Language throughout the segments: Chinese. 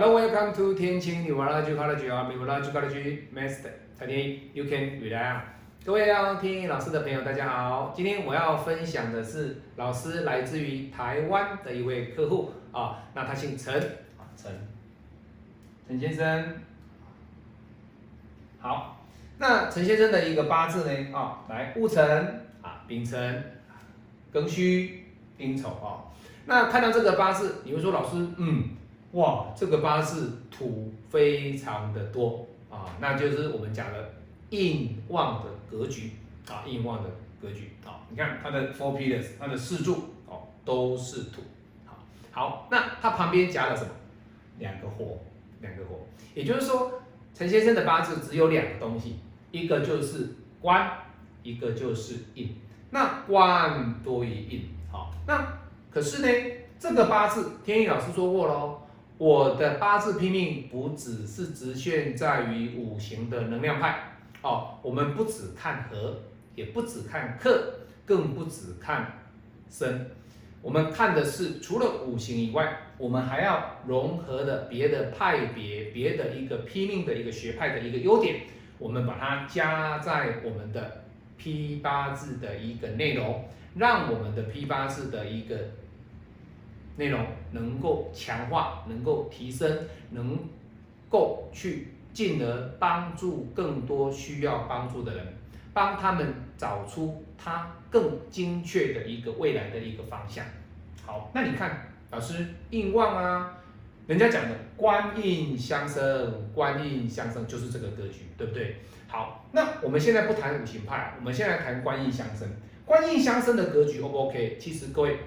Hello, welcome to 天晴 Neurology College of Neurology Master 蔡天一，You can rely on。各位要听老师的朋友，大家好。今天我要分享的是老师来自于台湾的一位客户。啊，那他姓陈。啊，陈，陈先生。好，那陈先生的一个八字呢？啊，来戊辰。啊，丙辰，庚戌，丁丑啊。那看到这个八字，你会说老师，嗯。哇，这个八字土非常的多啊，那就是我们讲的硬旺的格局啊，硬旺的格局啊。你看它的 four pillars，它的四柱哦都是土。好，好，那它旁边夹了什么？两个火，两个火。也就是说，陈先生的八字只有两个东西，一个就是官，一个就是印。那官多于印，好，那可是呢，这个八字天意老师说过喽。我的八字拼命不只是局限在于五行的能量派哦，我们不只看合，也不只看克，更不只看生，我们看的是除了五行以外，我们还要融合的别的派别、别的一个拼命的一个学派的一个优点，我们把它加在我们的批八字的一个内容，让我们的批八字的一个。内容能够强化，能够提升，能够去进而帮助更多需要帮助的人，帮他们找出他更精确的一个未来的一个方向。好，那你看老师印旺啊，人家讲的官印相生，官印相生就是这个格局，对不对？好，那我们现在不谈五行派，我们现在谈官印相生。官印相生的格局 O 不 OK？其实各位。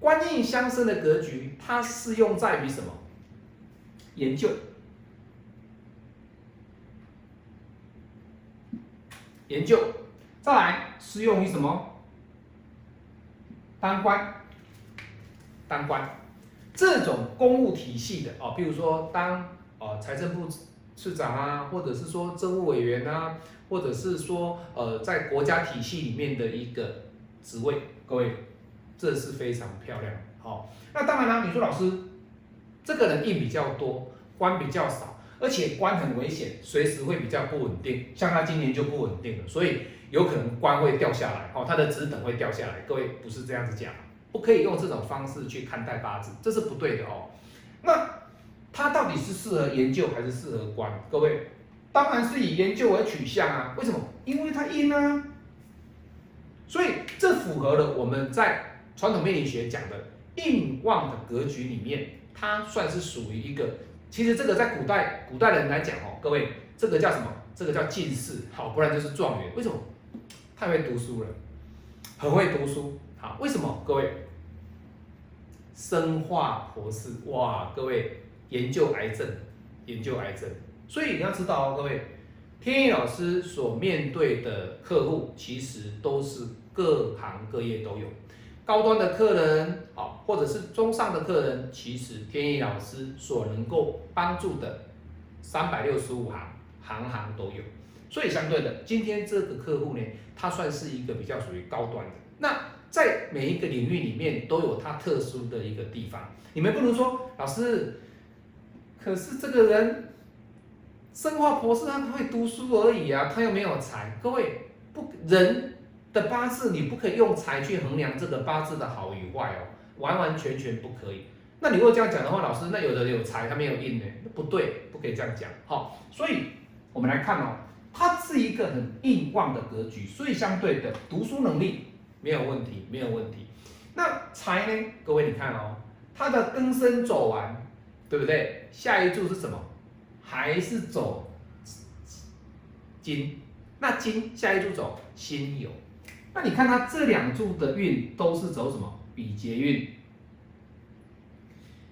官印相生的格局，它适用在于什么？研究，研究，再来适用于什么？当官，当官，这种公务体系的哦，比如说当呃财政部市长啊，或者是说政务委员啊，或者是说呃在国家体系里面的一个职位，各位。这是非常漂亮，好，那当然啦，你说老师，这个人印比较多，官比较少，而且官很危险，随时会比较不稳定，像他今年就不稳定了，所以有可能官会掉下来，哦，他的职等会掉下来，各位不是这样子讲，不可以用这种方式去看待八字，这是不对的哦。那他到底是适合研究还是适合官？各位，当然是以研究为取向啊，为什么？因为他印啊，所以这符合了我们在。传统命理学讲的印旺的格局里面，它算是属于一个。其实这个在古代古代人来讲哦，各位，这个叫什么？这个叫进士，好，不然就是状元。为什么？太会读书了，很会读书。好，为什么？各位，生化博士，哇，各位研究癌症，研究癌症。所以你要知道哦，各位，天意老师所面对的客户，其实都是各行各业都有。高端的客人，啊，或者是中上的客人，其实天意老师所能够帮助的三百六十五行，行行都有。所以相对的，今天这个客户呢，他算是一个比较属于高端的。那在每一个领域里面都有他特殊的一个地方。你们不能说老师，可是这个人生化博士他会读书而已啊，他又没有才。各位不人。的八字你不可以用财去衡量这个八字的好与坏哦，完完全全不可以。那你如果这样讲的话，老师，那有的有财他没有印呢，那不对，不可以这样讲。好，所以我们来看哦，它是一个很硬旺的格局，所以相对的读书能力没有问题，没有问题。那财呢？各位你看哦，它的庚申走完，对不对？下一柱是什么？还是走金？那金下一柱走辛酉。那你看他这两柱的运都是走什么比劫运，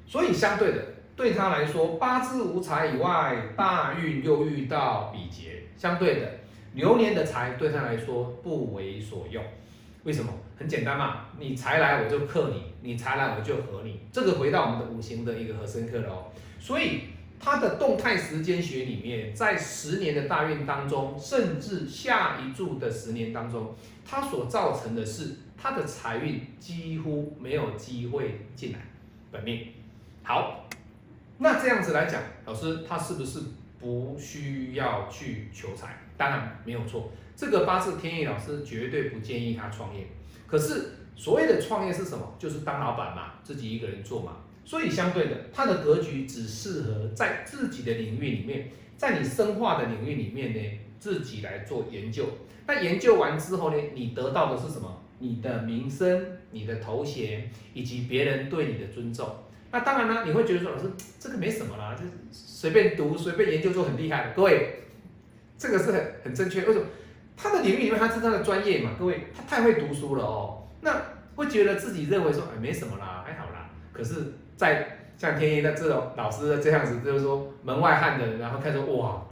所以相对的对他来说，八字无财以外，大运又遇到比劫，相对的流年的财对他来说不为所用。为什么？很简单嘛，你财来我就克你，你财来我就合你。这个回到我们的五行的一个核深刻了哦。所以他的动态时间学里面，在十年的大运当中，甚至下一柱的十年当中。他所造成的是，他的财运几乎没有机会进来。本命好，那这样子来讲，老师他是不是不需要去求财？当然没有错，这个八字天意老师绝对不建议他创业。可是所谓的创业是什么？就是当老板嘛，自己一个人做嘛。所以相对的，他的格局只适合在自己的领域里面，在你深化的领域里面呢，自己来做研究。那研究完之后呢，你得到的是什么？你的名声、你的头衔以及别人对你的尊重。那当然呢，你会觉得说，老师这个没什么啦，就随便读、随便研究就很厉害了。各位，这个是很很正确。为什么？他的领域里面他是他的专业嘛。各位，他太会读书了哦。那会觉得自己认为说，哎，没什么，啦。可是。在像天一的这种老师这样子，就是说门外汉的，然后看说哇，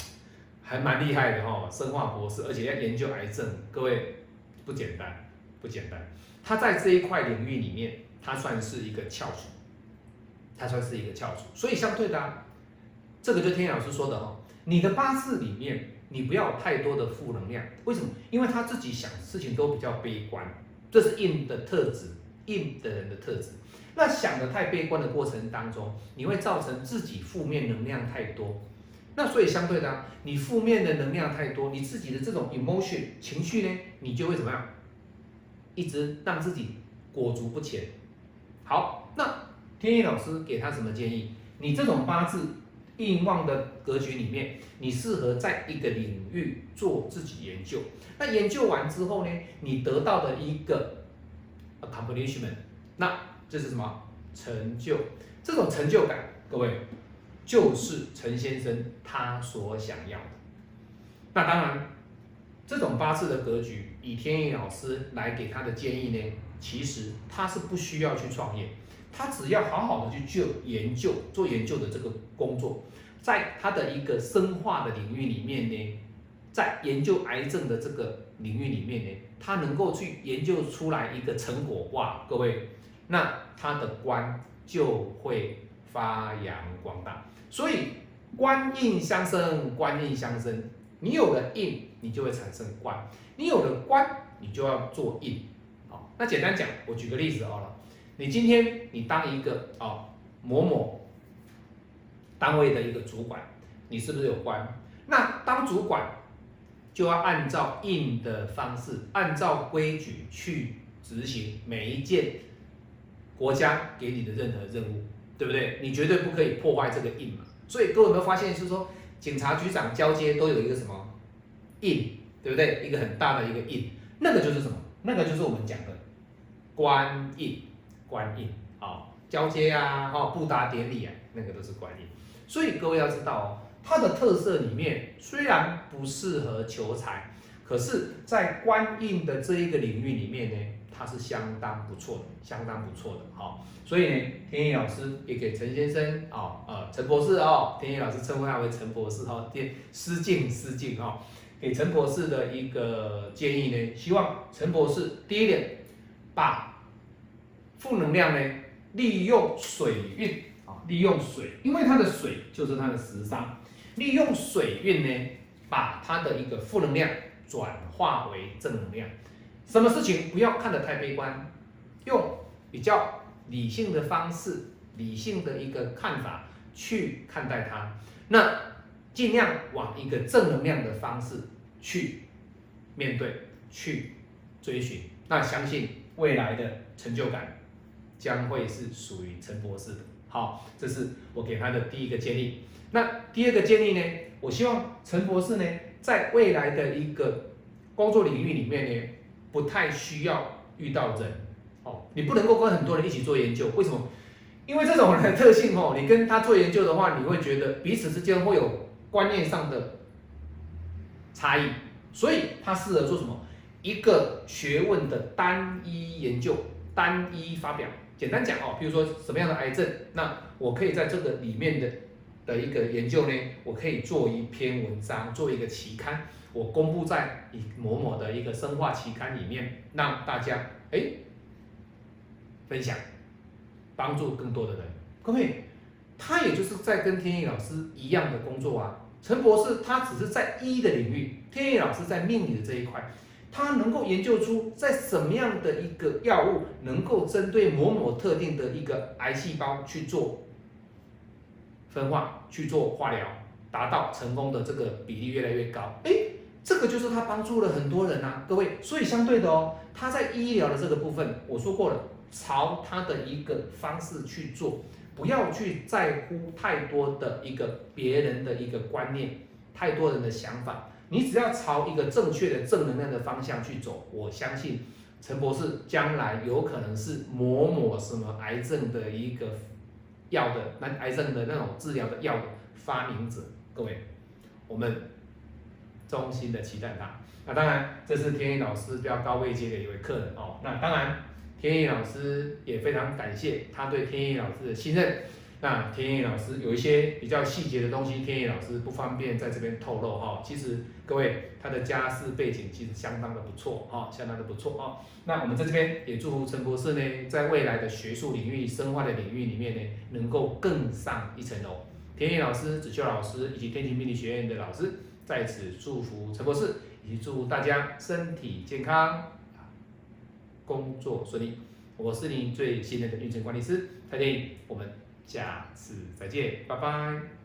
还蛮厉害的哈，生化博士，而且要研究癌症，各位不简单，不简单。他在这一块领域里面，他算是一个翘楚，他算是一个翘楚。所以相对的，这个就天一老师说的哦，你的八字里面，你不要太多的负能量。为什么？因为他自己想事情都比较悲观，这是硬的特质，硬的人的特质。那想的太悲观的过程当中，你会造成自己负面能量太多。那所以相对的，你负面的能量太多，你自己的这种 emotion 情绪呢，你就会怎么样？一直让自己裹足不前。好，那天意老师给他什么建议？你这种八字硬旺的格局里面，你适合在一个领域做自己研究。那研究完之后呢，你得到的一个 accomplishment，那这是什么成就？这种成就感，各位就是陈先生他所想要的。那当然，这种八字的格局，以天意老师来给他的建议呢，其实他是不需要去创业，他只要好好的去就研究做研究的这个工作，在他的一个深化的领域里面呢，在研究癌症的这个领域里面呢，他能够去研究出来一个成果，哇，各位。那他的官就会发扬光大，所以官印相生，官印相生，你有了印，你就会产生官；你有了官，你就要做印。好，那简单讲，我举个例子好了，你今天你当一个哦某某单位的一个主管，你是不是有官？那当主管就要按照印的方式，按照规矩去执行每一件。国家给你的任何任务，对不对？你绝对不可以破坏这个印嘛。所以各位有没有发现，是说警察局长交接都有一个什么印，对不对？一个很大的一个印，那个就是什么？那个就是我们讲的官印，官印啊，交接啊，哈，布达典礼啊，那个都是官印。所以各位要知道哦，它的特色里面虽然不适合求财，可是，在官印的这一个领域里面呢。他是相当不错的，相当不错的，好，所以呢，天意老师也给陈先生啊，呃，陈博士哦，天意老师称呼他为陈博士哈，电失敬失敬哈，给陈博士的一个建议呢，希望陈博士第一点，把负能量呢利用水运啊，利用水，因为它的水就是它的时伤，利用水运呢，把它的一个负能量转化为正能量。什么事情不要看得太悲观，用比较理性的方式、理性的一个看法去看待它，那尽量往一个正能量的方式去面对、去追寻，那相信未来的成就感将会是属于陈博士的。好，这是我给他的第一个建议。那第二个建议呢？我希望陈博士呢，在未来的一个工作领域里面呢。不太需要遇到人，哦，你不能够跟很多人一起做研究，为什么？因为这种人的特性，哦，你跟他做研究的话，你会觉得彼此之间会有观念上的差异，所以他适合做什么？一个学问的单一研究、单一发表。简单讲哦，比如说什么样的癌症，那我可以在这个里面的的一个研究呢，我可以做一篇文章，做一个期刊。我公布在以某某的一个生化期刊里面，让大家哎分享，帮助更多的人。各位，他也就是在跟天意老师一样的工作啊。陈博士他只是在医的领域，天意老师在命理的这一块，他能够研究出在什么样的一个药物能够针对某某特定的一个癌细胞去做分化去做化疗，达到成功的这个比例越来越高。哎，这个就是他帮助了很多人啊，各位。所以相对的哦，他在医疗的这个部分，我说过了，朝他的一个方式去做，不要去在乎太多的一个别人的一个观念，太多人的想法。你只要朝一个正确的正能量的方向去走，我相信陈博士将来有可能是某某什么癌症的一个药的那癌症的那种治疗的药的发明者。各位，我们衷心的期待他。那当然，这是天意老师比较高位阶的一位客人哦。那当然，天意老师也非常感谢他对天意老师的信任。那天意老师有一些比较细节的东西，天意老师不方便在这边透露哈。其实各位他的家世背景其实相当的不错哈，相当的不错哈。那我们在这边也祝福陈博士呢，在未来的学术领域、生化的领域里面呢，能够更上一层楼。天意老师、子秋老师以及天晴命理学院的老师在此祝福陈博士，以及祝大家身体健康，工作顺利。我是您最信任的运程管理师蔡天意，我们。下次再见，拜拜。